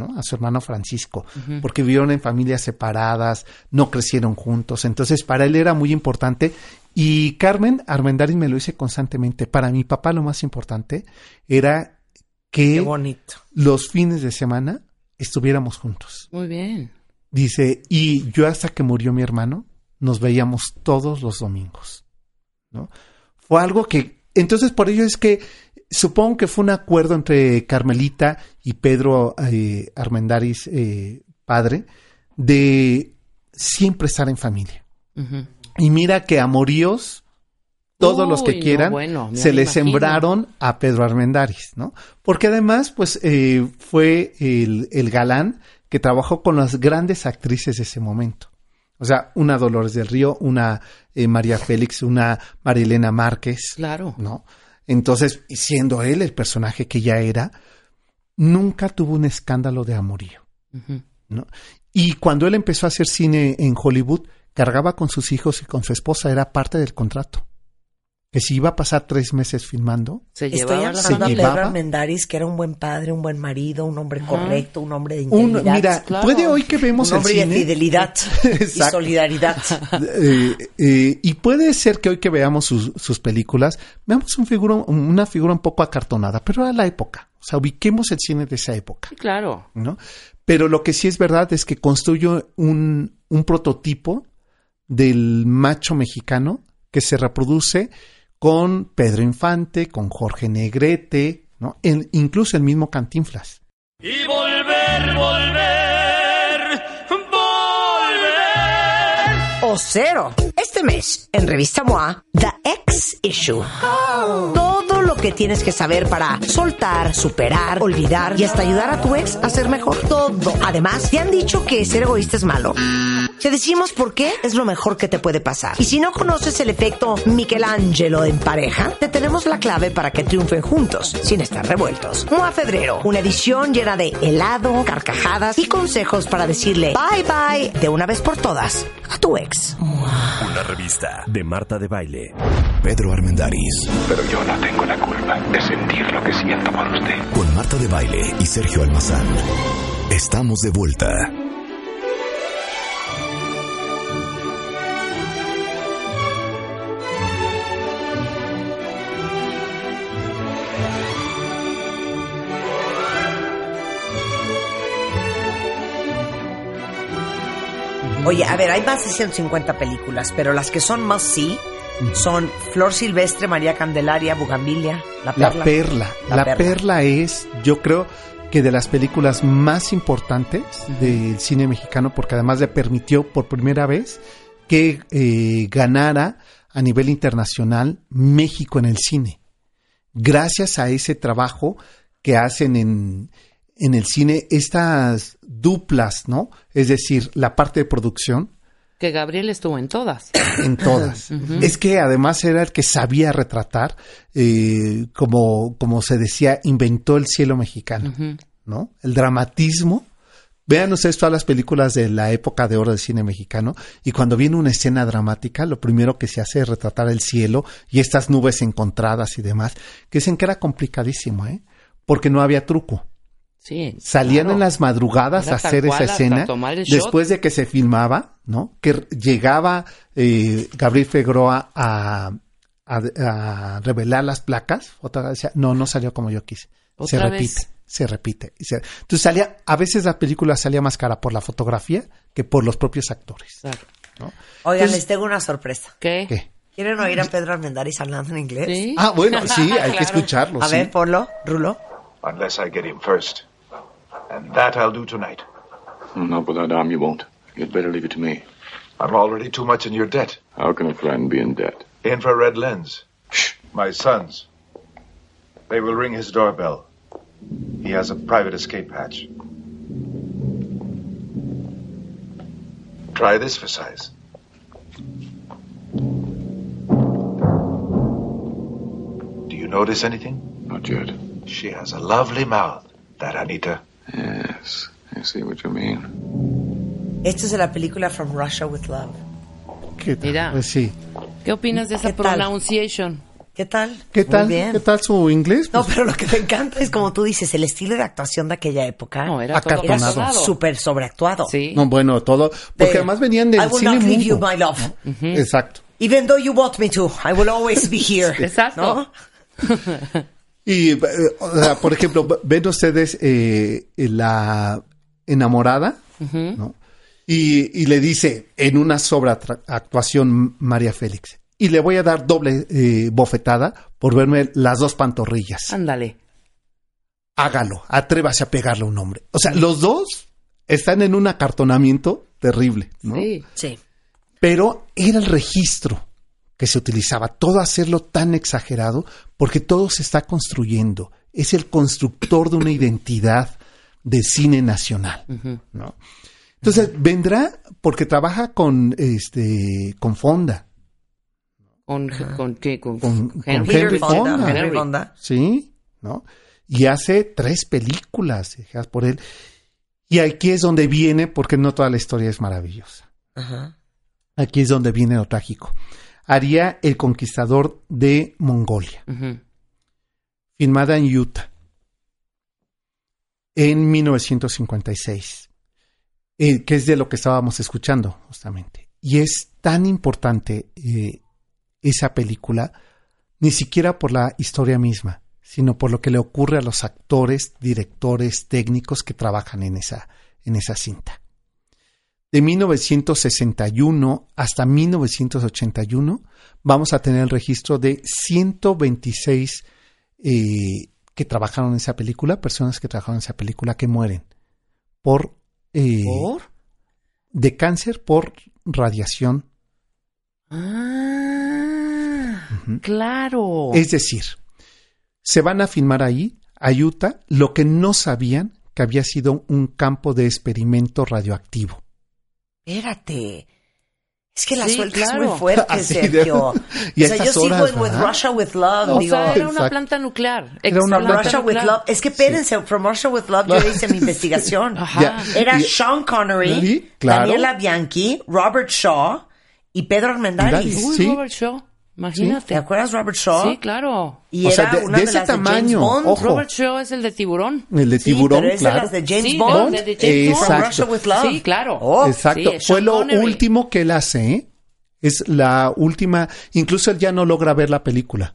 ¿no? A su hermano Francisco, porque vivieron en familias separadas, no crecieron juntos. Entonces, para él era muy importante. Y Carmen Armendáriz me lo dice constantemente. Para mi papá, lo más importante era Qué que bonito. los fines de semana estuviéramos juntos. Muy bien. Dice, y yo hasta que murió mi hermano, nos veíamos todos los domingos. ¿no? Fue algo que, entonces por ello es que supongo que fue un acuerdo entre Carmelita y Pedro eh, Armendáriz, eh, padre, de siempre estar en familia. Y mira que amoríos, todos los que no, quieran, bueno, se le sembraron a Pedro Armendáriz, ¿no? Porque además, pues, eh, fue el, el galán que trabajó con las grandes actrices de ese momento. O sea, una Dolores del Río, una eh, María Félix, una Marilena Márquez, Claro. ¿no? Entonces, siendo él el personaje que ya era, nunca tuvo un escándalo de amorío. ¿no? Y cuando él empezó a hacer cine en Hollywood, cargaba con sus hijos y con su esposa, era parte del contrato. Que si iba a pasar tres meses filmando, Se Estoy llevaba la hablando Se de. Pedro Armendáriz, que era un buen padre, un buen marido, un hombre correcto, un hombre de un, integridad. mira, claro. puede hoy que vemos un el hombre de fidelidad y solidaridad. eh, eh, y puede ser que hoy que veamos sus, sus películas, veamos un figura, una figura un poco acartonada, pero era la época. O sea, ubiquemos el cine de esa época. Sí, claro. ¿no? Pero lo que sí es verdad es que construye un, un prototipo del macho mexicano que se reproduce con Pedro Infante, con Jorge Negrete, ¿no? El- incluso el mismo Cantinflas. Y volver, volver, volver. o cero. Este mes, en Revista MOA, The X Issue. Todo lo que tienes que saber para soltar, superar, olvidar y hasta ayudar a tu ex a ser mejor. Todo. Además, ¿te han dicho que ser egoísta es malo? Te decimos por qué es lo mejor que te puede pasar. Y si no conoces el efecto Michelangelo en pareja, te tenemos la clave para que triunfen juntos, sin estar revueltos. MOA Febrero, una edición llena de helado, carcajadas y consejos para decirle bye bye de una vez por todas a tu ex. Una revista de Marta de Baile. Pedro Armendáriz. Pero yo no tengo la culpa de sentir lo que siento por usted. Con Marta de Baile y Sergio Almazán. Estamos de vuelta. Oye, a ver, hay más de 150 películas, pero las que son más sí son Flor Silvestre, María Candelaria, Bugambilia, La La Perla. La La, Perla. perla. es, yo creo, que de las películas más importantes del cine mexicano, porque además le permitió por primera vez que eh, ganara a nivel internacional México en el cine. Gracias a ese trabajo que hacen en, en el cine, estas duplas, ¿no? Es decir, la parte de producción, Que Gabriel estuvo en todas. en todas. Es que además era el que sabía retratar, eh, como, como se decía, inventó el cielo mexicano. ¿no? El dramatismo. Vean ustedes todas las películas de la época de oro del cine mexicano y cuando viene una escena dramática, lo primero que se hace es retratar el cielo y estas nubes encontradas y demás, que dicen que era complicadísimo, ¿eh? Porque no había truco. Sí. Salían claro. en las madrugadas Era a hacer cual, esa escena tomar el shot. después de que se filmaba, ¿no? Que llegaba eh, Gabriel Figueroa a, a, a revelar las placas, otra vez decía, no, no salió como yo quise. Se ¿Otra repite, vez? se repite. y se- Entonces salía, a veces la película salía más cara por la fotografía que por los propios actores. Claro. Oigan, Entonces- les tengo una sorpresa. ¿Qué? ¿Qué? ¿Quieren oír a Pedro Armendáriz hablando en inglés? ¿Sí? Ah, bueno, sí, hay que Claro. escucharlo. A sí. ver, ponlo, Rulo. Unless I get him first. And that I'll do tonight. Not with that arm, you won't. You'd better leave it to me. I'm already too much in your debt. How can a friend be in debt? Infrared lens. My sons. They will ring his doorbell. He has a private escape hatch. Try this for size. Do you notice anything? Not yet. She has a lovely mouth, that Anita. Yes, I see what you mean. Esto es de la película From Russia with Love. ¿Qué tal? Mira. Pues sí. ¿Qué opinas de esa pronunciation? ¿Qué tal? ¿Qué Muy tal? bien. ¿Qué tal su inglés? No, Pues, pero lo que me encanta es como tú dices, el estilo de actuación de aquella época No, era Acartonado. súper sobreactuado. Sí. no, bueno, todo. Porque De, además venían del I will cine not leave you, my love. Exacto. Even though you want me to, I will always be here. Exacto. ¿No? Y, eh, o sea, por ejemplo, ven ustedes eh, la enamorada, ¿no? Y, y le dice en una sobreactuación María Félix, y le voy a dar doble eh, bofetada por verme las dos pantorrillas. Ándale. Hágalo, atrévase a pegarle a un hombre. O sea, los dos están en un acartonamiento terrible, ¿no? Sí. Sí. Pero era el registro que se utilizaba, todo hacerlo tan exagerado, porque todo se está construyendo. Es el constructor de una identidad del cine nacional. ¿no? Entonces, vendrá porque trabaja con este con Fonda, ¿Con, con qué? Con, con, con Henry. Henry, Fonda, Fonda. Henry Fonda. Sí, ¿no? Y hace tres películas por él. Y aquí es donde viene, porque no toda la historia es maravillosa. Ajá. Aquí es donde viene lo trágico. Haría El Conquistador de Mongolia, Ujú. filmada en Utah, en 1956, eh, que es de lo que estábamos escuchando, justamente. Y es tan importante eh, esa película, ni siquiera por la historia misma, sino por lo que le ocurre a los actores, directores, técnicos que trabajan en esa, en esa cinta. De 1961 hasta 1981 vamos a tener el registro de 126 eh, que trabajaron en esa película, personas que trabajaron en esa película que mueren por, eh, ¿Por? de cáncer por radiación. Ah, claro. Es decir, se van a filmar ahí, a Utah, lo que no sabían que había sido un campo de experimento radioactivo. Espérate. Es que la Sí, suelta claro. es muy fuerte, Así de- Sergio. Y o sea, yo sigo en With. Russia with Love. o digo, sea, era una planta nuclear. Era una planta- Russia with. Love. Es que espérense, From Russia with Love yo hice mi investigación. Ajá. Era Y- Sean Connery, Sí, claro. Daniela Bianchi, Robert Shaw y Pedro Armendáriz. Armendáriz. Uy, Sí. Robert Shaw. Imagínate. ¿Te acuerdas Robert Shaw? Sí, claro. Y O sea, era de- una de de, ese las de James tamaño, Bond. ojo. Robert Shaw es el de tiburón. El de Sí, tiburón, pero es claro. de las de James Sí, Bond. de- de James Bond. From Exacto. Russia with Love. Sí, claro. Oh, Exacto. sí, Fue lo Connery. último que él hace, ¿eh? Es la última. Incluso él ya no logra ver la película.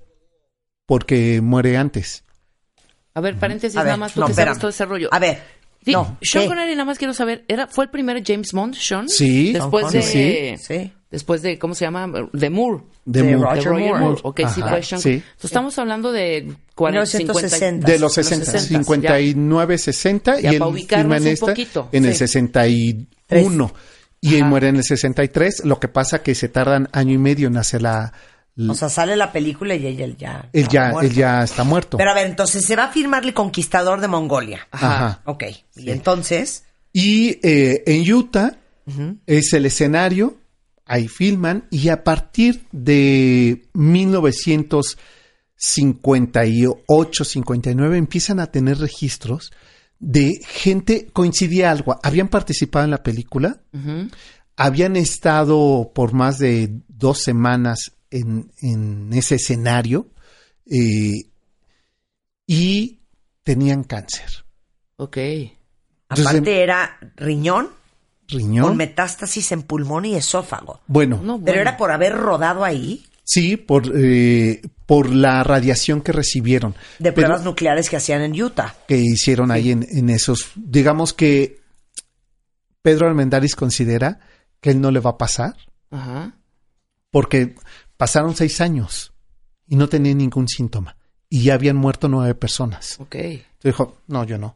Porque muere antes. A ver, paréntesis, A ver, nada más, tú no, sabes todo ese rollo. A ver, Sí, no. Sean ¿qué? Connery, nada más quiero saber, ¿era, ¿fue el primer James Bond, Sean? Sí. Después Sean de... Connery. Sí. Después de, ¿cómo se llama? De Moore. De De Moore. De Roger Roger Moore. Moore. Ok, sí, Ajá, sí. Entonces, estamos hablando de 40, 1960. De los Los 60, 60, 59, 60 Ya, y él para ubicarnos firma en un esta poquito, en el sí. 61 y él Ajá. muere en el 63. Lo que pasa que se tardan año y medio en hacer la. O sea, sale la película y ella ya. él está ya, muerto. él ya está muerto. Pero a ver, entonces se va a firmar el conquistador de Mongolia. Ajá. Ok. Y entonces. Y eh, en Utah es el escenario, ahí filman, y a partir de 1958, 59 empiezan a tener registros de gente, coincidía algo, habían participado en la película, habían estado por más de dos semanas en, en ese escenario eh, y tenían cáncer. Ok. Entonces, Aparte era riñón Riñón. con metástasis en pulmón y esófago. Bueno, No, Pero era por haber rodado ahí. Sí, por, eh, por la radiación que recibieron. De Pero- pruebas nucleares que hacían en Utah. que hicieron ahí en, en esos. Digamos que Pedro Armendáriz considera que él no le va a pasar Ajá. porque pasaron seis años y no tenía ningún síntoma y ya habían muerto nueve personas. Ok. Entonces dijo, no, yo no.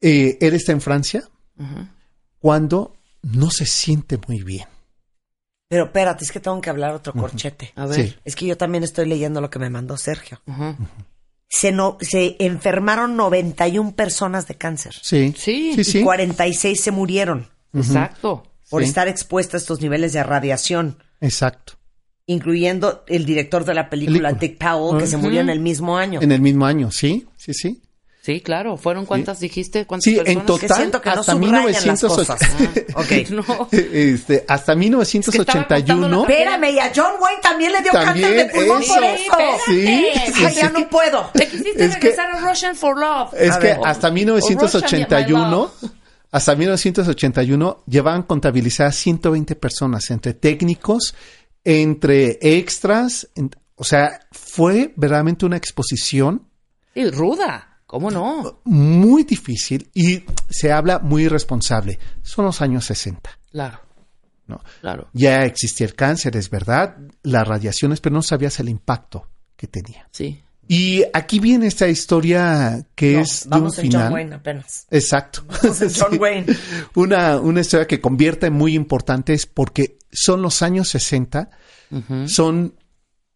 Eh, él está en Francia Ajá. Cuando no se siente muy bien. Pero espérate, es que tengo que hablar otro corchete. A ver. Sí. Es que yo también estoy leyendo lo que me mandó Sergio. Se, no, se enfermaron 91 personas de cáncer. Sí, Sí. sí, sí. Y 46 se murieron Exacto. por Sí. estar expuestos a estos niveles de radiación, Exacto. incluyendo el director de la película, Película. Dick Powell, que se murió en el mismo año. En el mismo año, sí, sí, sí. Sí, claro. ¿Fueron cuántas dijiste? ¿Cuántas Sí, en personas? total, Que siento que no hasta subrayan las 1980. cosas. Ah, Ok. No. este, hasta 1981. Espérame, y a John Wayne también le dio También cáncer de pulmón eso. por eso. Sí, sí, Ay, ya no puedo. Te quisiste Es que- regresar a Russian for Love. Es A que ver. hasta O Russian, my 1981, love. hasta 1981 llevaban contabilizadas 120 personas entre técnicos, entre extras, en- o sea, fue verdaderamente una exposición Y ruda. ¿Cómo no? muy difícil y se habla muy irresponsable. Son los años 60. Claro. ¿no? Claro. Ya existía el cáncer, es verdad, las radiaciones, pero no sabías el impacto que tenía. Sí. Y aquí viene esta historia que No, es de un vamos en final. John Wayne apenas. Exacto. Vamos en John Sí. Wayne. Una, una historia que convierte en muy importante es porque son los años 60, Ujú. son,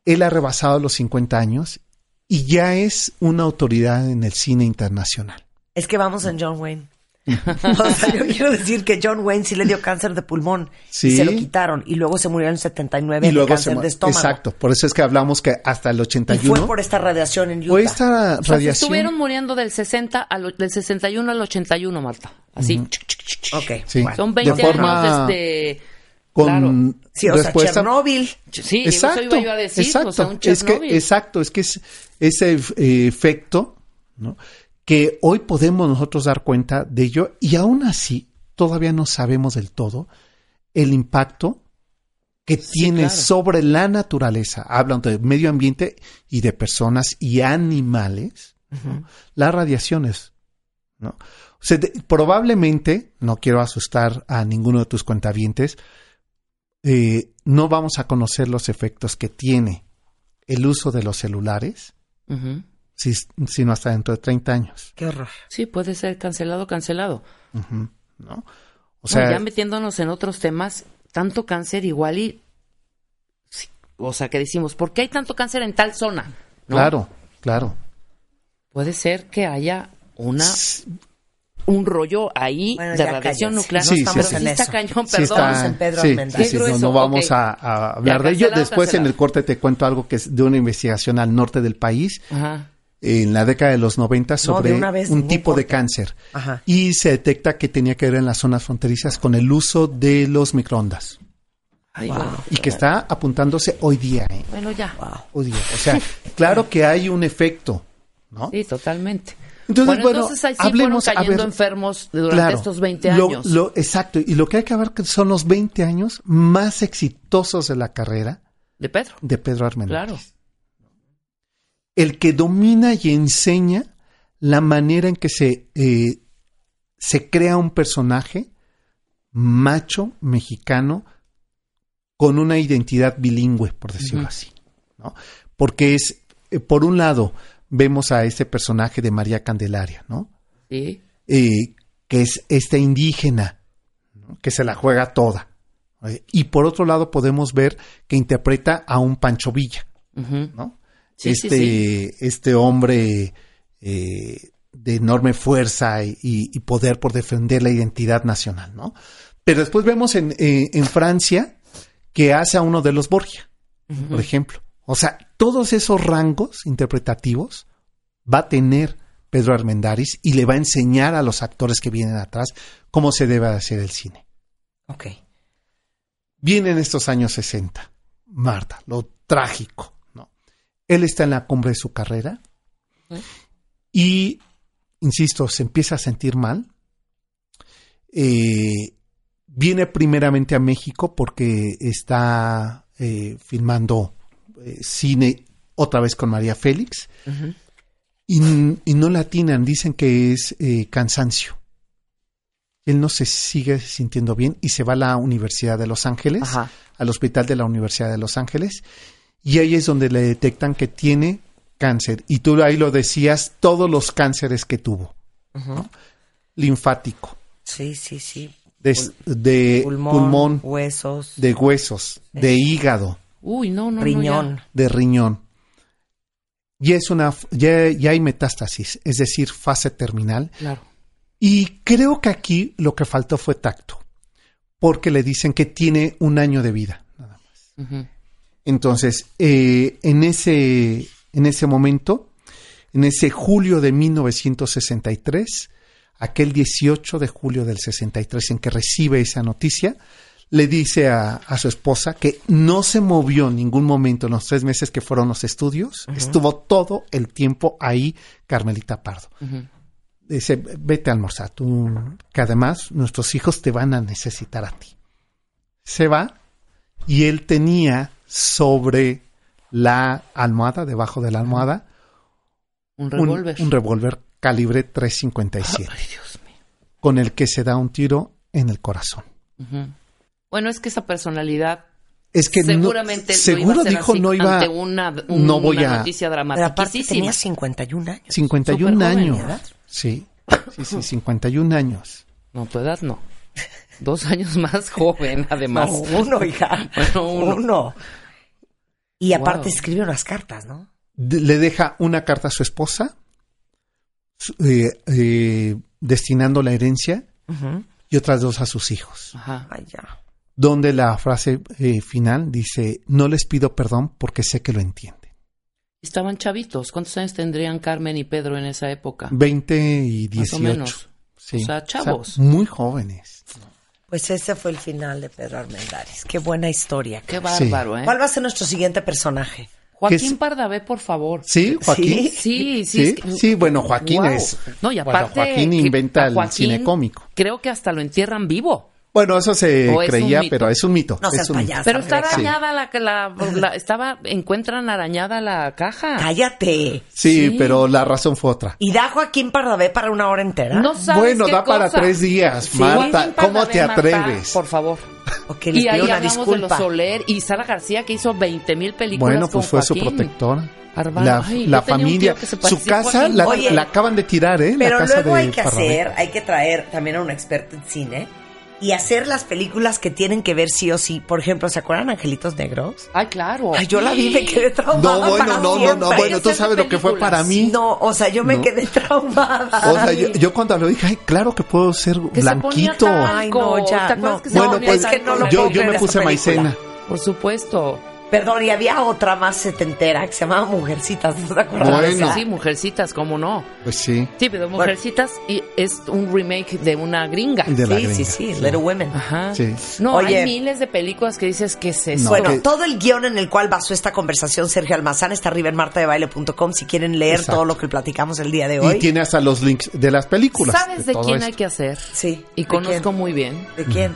él ha rebasado los 50 años y ya es una autoridad en el cine internacional. Es que vamos en John Wayne. o sea, yo quiero decir que John Wayne sí le dio cáncer de pulmón Sí. y se lo quitaron y luego se murió en el 79 Y de luego cáncer se de estómago. Exacto, por eso es que hablamos que hasta el Y 81 fue por esta radiación en Utah. fue esta O sea, se radiación. estuvieron muriendo del 60 al, del 61 al 81, Marta. Así. chuc, chuc. Ok, Sí. bueno. Son 20 De forma- años desde... con Claro. Sí, o sea, respuesta- Chernobyl. Sí, digo, eso iba yo a decir. exacto. O sea, un es que, exacto, es que es ese eh, efecto, ¿no? Que hoy podemos nosotros dar cuenta de ello y aún así todavía no sabemos del todo el impacto que tiene claro. sobre la naturaleza. Hablan de medio ambiente y de personas y animales. ¿no? Las radiaciones, ¿no? O sea, de- probablemente, no quiero asustar a ninguno de tus cuentavientes, eh, no vamos a conocer los efectos que tiene el uso de los celulares, si- sino hasta dentro de 30 años. Qué horror. Sí, puede ser cancelado, cancelado. ¿no? O sea, ya metiéndonos en otros temas, tanto cáncer igual y... sí, o sea, que decimos, ¿por qué hay tanto cáncer en tal zona? ¿No? claro, claro. Puede ser que haya una un rollo ahí Bueno, de radiación nuclear. Sí, no sí, estamos sí. en en está eso. cañón, Sí, perdón. Vamos en Pedro sí, sí, no, vamos a, a hablar Ya, de ello. cancelado, Después en el corte te cuento algo que es de una investigación al norte del país, Ajá. en la década de los 90, sobre vez, un tipo de cáncer. Ajá. Y se detecta que tenía que ver en las zonas fronterizas con el uso de los microondas. Ay, Wow. bueno. Y que está apuntándose hoy día. ¿eh? Bueno, ya. Hoy día. O sea, claro que hay un efecto, ¿no? Sí, totalmente. Entonces, bueno, bueno, entonces ahí sí hablemos, fueron cayendo ver, enfermos durante Claro. estos 20 Lo- años. lo- exacto. Y lo que hay que ver son los 20 años más exitosos de la carrera De Pedro. de Pedro Armendáriz. Claro. El que domina y enseña la manera en que se, eh, se crea un personaje macho, mexicano, con una identidad bilingüe, por decirlo así. ¿no? Porque es, eh, por un lado, vemos a este personaje de María Candelaria, ¿no? Sí. eh, que es esta indígena, ¿no? que se la juega toda. ¿eh? Y por otro lado podemos ver que interpreta a un Pancho Villa. ¿no? Sí, sí, este, sí. este hombre eh, de enorme fuerza y, y poder por defender la identidad nacional, ¿no? Pero después vemos en, eh, en Francia que hace a uno de los Borgia, por ejemplo. O sea, todos esos rangos interpretativos va a tener Pedro Armendáriz y le va a enseñar a los actores que vienen atrás cómo se debe hacer el cine. Ok. Vienen estos años 60, Marta, lo trágico, ¿no? Él está en la cumbre de su carrera y, insisto, se empieza a sentir mal. Eh, viene primeramente a México porque está eh, filmando eh, cine otra vez con María Félix y, no la atinan, dicen que es eh, cansancio. Él no se sigue sintiendo bien y se va a la Universidad de Los Ángeles, Ajá. al hospital de la Universidad de Los Ángeles, y ahí es donde le detectan que tiene cáncer. Y tú ahí lo decías, todos los cánceres que tuvo. ¿no? Linfático, Sí, sí, sí. de, de Pulmón, pulmón, huesos, de huesos, de hígado, Uy, no, no, de riñón. Y es una, ya, ya hay metástasis, es decir, fase terminal. Claro. Y creo que aquí lo que faltó fue tacto, porque le dicen que tiene un año de vida. nada más. Entonces, eh, en, ese, en ese momento, en ese julio de 1963, aquel 18 de julio del 63 en que recibe esa noticia, le dice a, a su esposa que no se movió en ningún momento en los tres meses que fueron los estudios, estuvo todo el tiempo ahí Carmelita Pardo. Dice, vete a almorzar, tú, que además nuestros hijos te van a necesitar a ti. Se va y él tenía sobre la almohada, debajo de la almohada, Un revólver. un revólver calibre 357, Ay, Dios mío. con el que se da un tiro en el corazón. Ujú. Bueno, es que esa personalidad Es que no- seguramente lo seguro iba a hacer dijo así no iba ante una, un- no voy una a noticia Pero aparte tenía 51 años. 51 Superjoven, años. ¿verdad? Sí, sí, sí, 51 años. No, tu edad no. Dos años más joven, además. No, uno, hija. Bueno, uno. uno. Y aparte Wow. escribe unas cartas, ¿no? Le deja una carta a su esposa eh, eh, destinando la herencia y otras dos a sus hijos. Ajá. Ay, ya. Donde la frase eh, final dice, no les pido perdón porque sé que lo entienden. Estaban chavitos. ¿Cuántos años tendrían Carmen y Pedro en esa época? 20 y Más o 18. menos. Sí. O sea, chavos. muy jóvenes. Pues ese fue el final de Pedro Armendáriz. Qué buena historia. Qué bárbaro, ¿eh? ¿Cuál va a ser nuestro siguiente personaje? Joaquín ¿Qué es? Pardavé, por favor. ¿Sí, Joaquín? ¿Sí? Sí, sí. Sí, es que- sí, bueno, Joaquín Wow. es... No, y bueno, aparte. Joaquín que inventa a el Joaquín cine cómico. Creo que hasta lo entierran vivo. Bueno, eso se ¿O es creía, pero es un mito. No seas es un mito. payaso. Pero está Rebeca. arañada la, la, la- estaba, encuentran arañada la caja. Cállate. Sí, Sí. pero la razón fue otra. ¿Y da Joaquín Pardavé para una hora entera? No sabes Bueno, qué da para cosa. tres días, Sí. Marta. ¿Cómo te Marta, atreves? por favor. Ok, les Y ahí una hablamos de disculpa. los Soler y Sara García que hizo 20 mil películas Bueno, pues con fue su Joaquín. protectora. Bárbaro. La, Ay, la familia, su casa la, Oye, la acaban de tirar, ¿eh? Pero la casa luego de hay que Pardavé. hacer, hay que traer también a un experto en cine y hacer las películas que tienen que ver sí o sí. Por ejemplo, ¿se acuerdan Angelitos Negros? Ay, claro. Ay, yo la vi me quedé traumada No, bueno, para no, no, no, bueno, tú sabes lo que fue para mí. No, o sea, yo me No. quedé traumada. O sea, yo, yo cuando lo dije, ay, claro que puedo ser Que se ponía blanquito. talco. Ay, no, ya, ¿Te acuerdas no. que se Bueno, ponía pues es que no lo yo, puedo yo me puse maicena. Por supuesto. Perdón, y había otra más setentera que se llamaba Mujercitas, ¿no te acuerdas? Bueno. Sí, Mujercitas, ¿cómo no? Pues sí. Sí, pero Mujercitas y es un remake de una gringa. De la sí, sí, gringa, sí, Little Women. Ajá. Sí. No, Oye. hay miles de películas que dices que es eso. No. Bueno, todo el guion en el cual basó esta conversación Sergio Almazán está arriba en martadebaile.com si quieren leer Exacto. todo lo que platicamos el día de hoy. Y tiene hasta los links de las películas. ¿Sabes de quién esto. hay que hacer? Sí. Y ¿de conozco quién? muy bien. ¿De quién?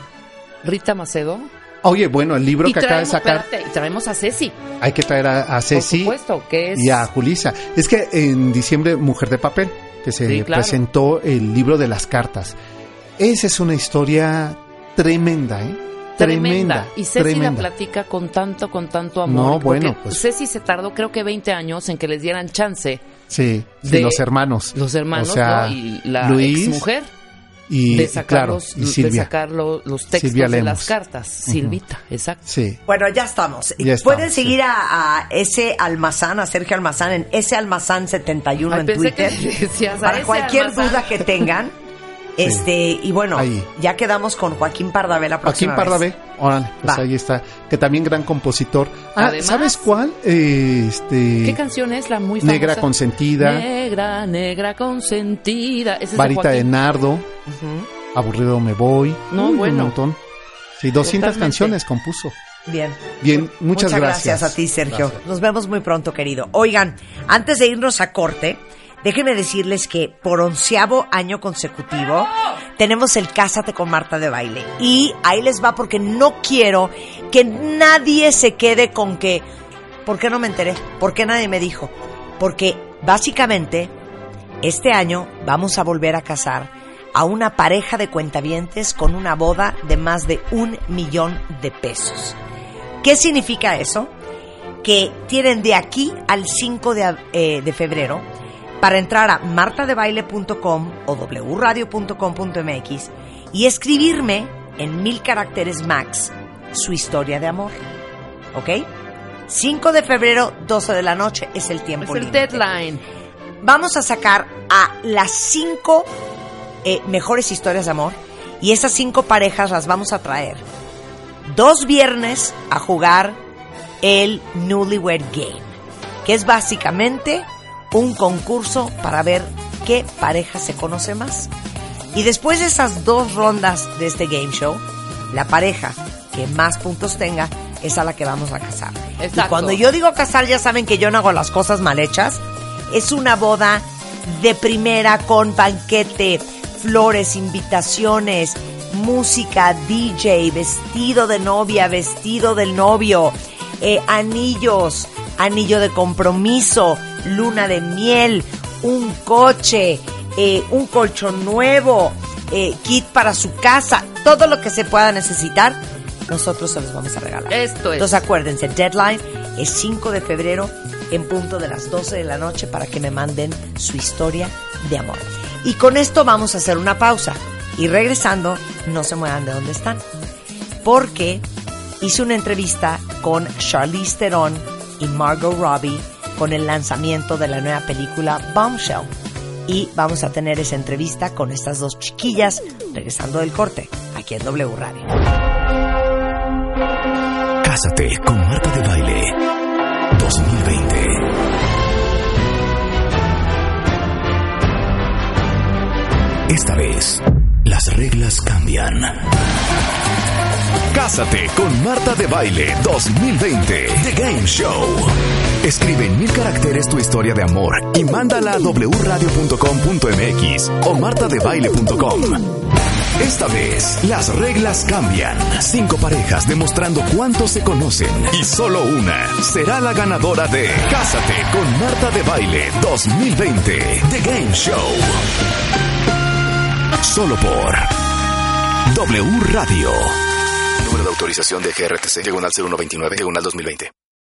Rita Macedo. Oye, bueno, el libro y que acaba de sacar, espérate, y traemos a Ceci, hay que traer a, a Ceci por supuesto, que es... y a Julisa. Es que en diciembre, Mujer de Papel, que se Sí, claro. presentó el libro de las cartas. Esa es una historia tremenda, ¿eh? Tremenda. Y Ceci tremenda. la platica con tanto, con tanto amor. No, bueno, pues- Ceci se tardó creo que 20 años en que les dieran chance Sí, de los hermanos. los hermanos, O sea, ¿no? Y la Luis exmujer y, de y sacar, claro, los, y de sacar lo- los textos Silvia de las cartas. Silvita, exacto. Sí. Bueno, ya estamos. Ya Pueden estamos, seguir sí. a, a ese almazán, a Sergio Almazán, en ese almazán 71 Ay, en pensé que Twitter. decías, Para cualquier Almazán. duda que tengan. Este, y bueno, Ahí. ya quedamos con Joaquín Pardavé la próxima Joaquín. Pardavé, órale, pues Va. ahí está, que también gran compositor. Ah, Además- ¿sabes cuál? Este ¿Qué canción es la muy famosa? Negra consentida, Negra, negra consentida. Ese es de Varita de. Nardo, Aburrido me voy. No, Uy, bueno. Un montón. Sí, 200 Totalmente. canciones compuso. Bien. Bien, muchas, gracias. a ti, Sergio. Nos vemos muy pronto, querido. Oigan, antes de irnos a corte, déjenme decirles que por onceavo año consecutivo tenemos el Cásate con Marta de Baile. Y ahí les va porque no quiero que nadie se quede con que ¿Por qué no me enteré? ¿Por qué nadie me dijo? Porque básicamente este año vamos a volver a casar a una pareja de cuentavientes con una boda de más de un millón de pesos. ¿Qué significa eso? Que tienen de aquí al 5 de, eh, de febrero para entrar a martadebaile.com o wradio.com.mx y escribirme en mil caracteres max su historia de amor. ¿Ok? 5 de febrero, 12 de la noche es el tiempo Es el límite. deadline. Vamos a sacar a las cinco eh, mejores historias de amor y esas cinco parejas las vamos a traer dos viernes a jugar el Newlywed Game, que es básicamente un concurso para ver qué pareja se conoce más. Y después de esas dos rondas de este game show, la pareja que más puntos tenga es a la que vamos a casar. Y cuando yo digo casar, ya saben que yo no hago las cosas mal hechas. Es una boda de primera con banquete, flores, invitaciones, música, DJ, vestido de novia, vestido del novio, eh, anillos, anillo de compromiso, luna de miel, un coche, eh, un colchón nuevo, eh, kit para su casa, todo lo que se pueda necesitar, nosotros se los vamos a regalar. Esto es. Entonces acuérdense, deadline es 5 de febrero en punto de las 12 de la noche para que me manden su historia de amor. Y con esto vamos a hacer una pausa. Y regresando, no se muevan de donde están. Porque hice una entrevista con Charlize Theron y Margot Robbie con el lanzamiento de la nueva película Bombshell. Y vamos a tener esa entrevista con estas dos chiquillas regresando del corte aquí en W Radio. Cásate con Marta de Baile 2020. Esta vez, las reglas cambian. Cásate con Marta de Baile 2020 The Game Show. Escribe en mil caracteres tu historia de amor y mándala a wradio.com.mx o martadebaile.com. Esta vez, las reglas cambian. Cinco parejas demostrando cuánto se conocen. Y solo una será la ganadora de Cásate con Marta de Baile 2020 The Game Show. Solo por W Radio. De autorización de GRTC, diagonal 0129, diagonal 2020.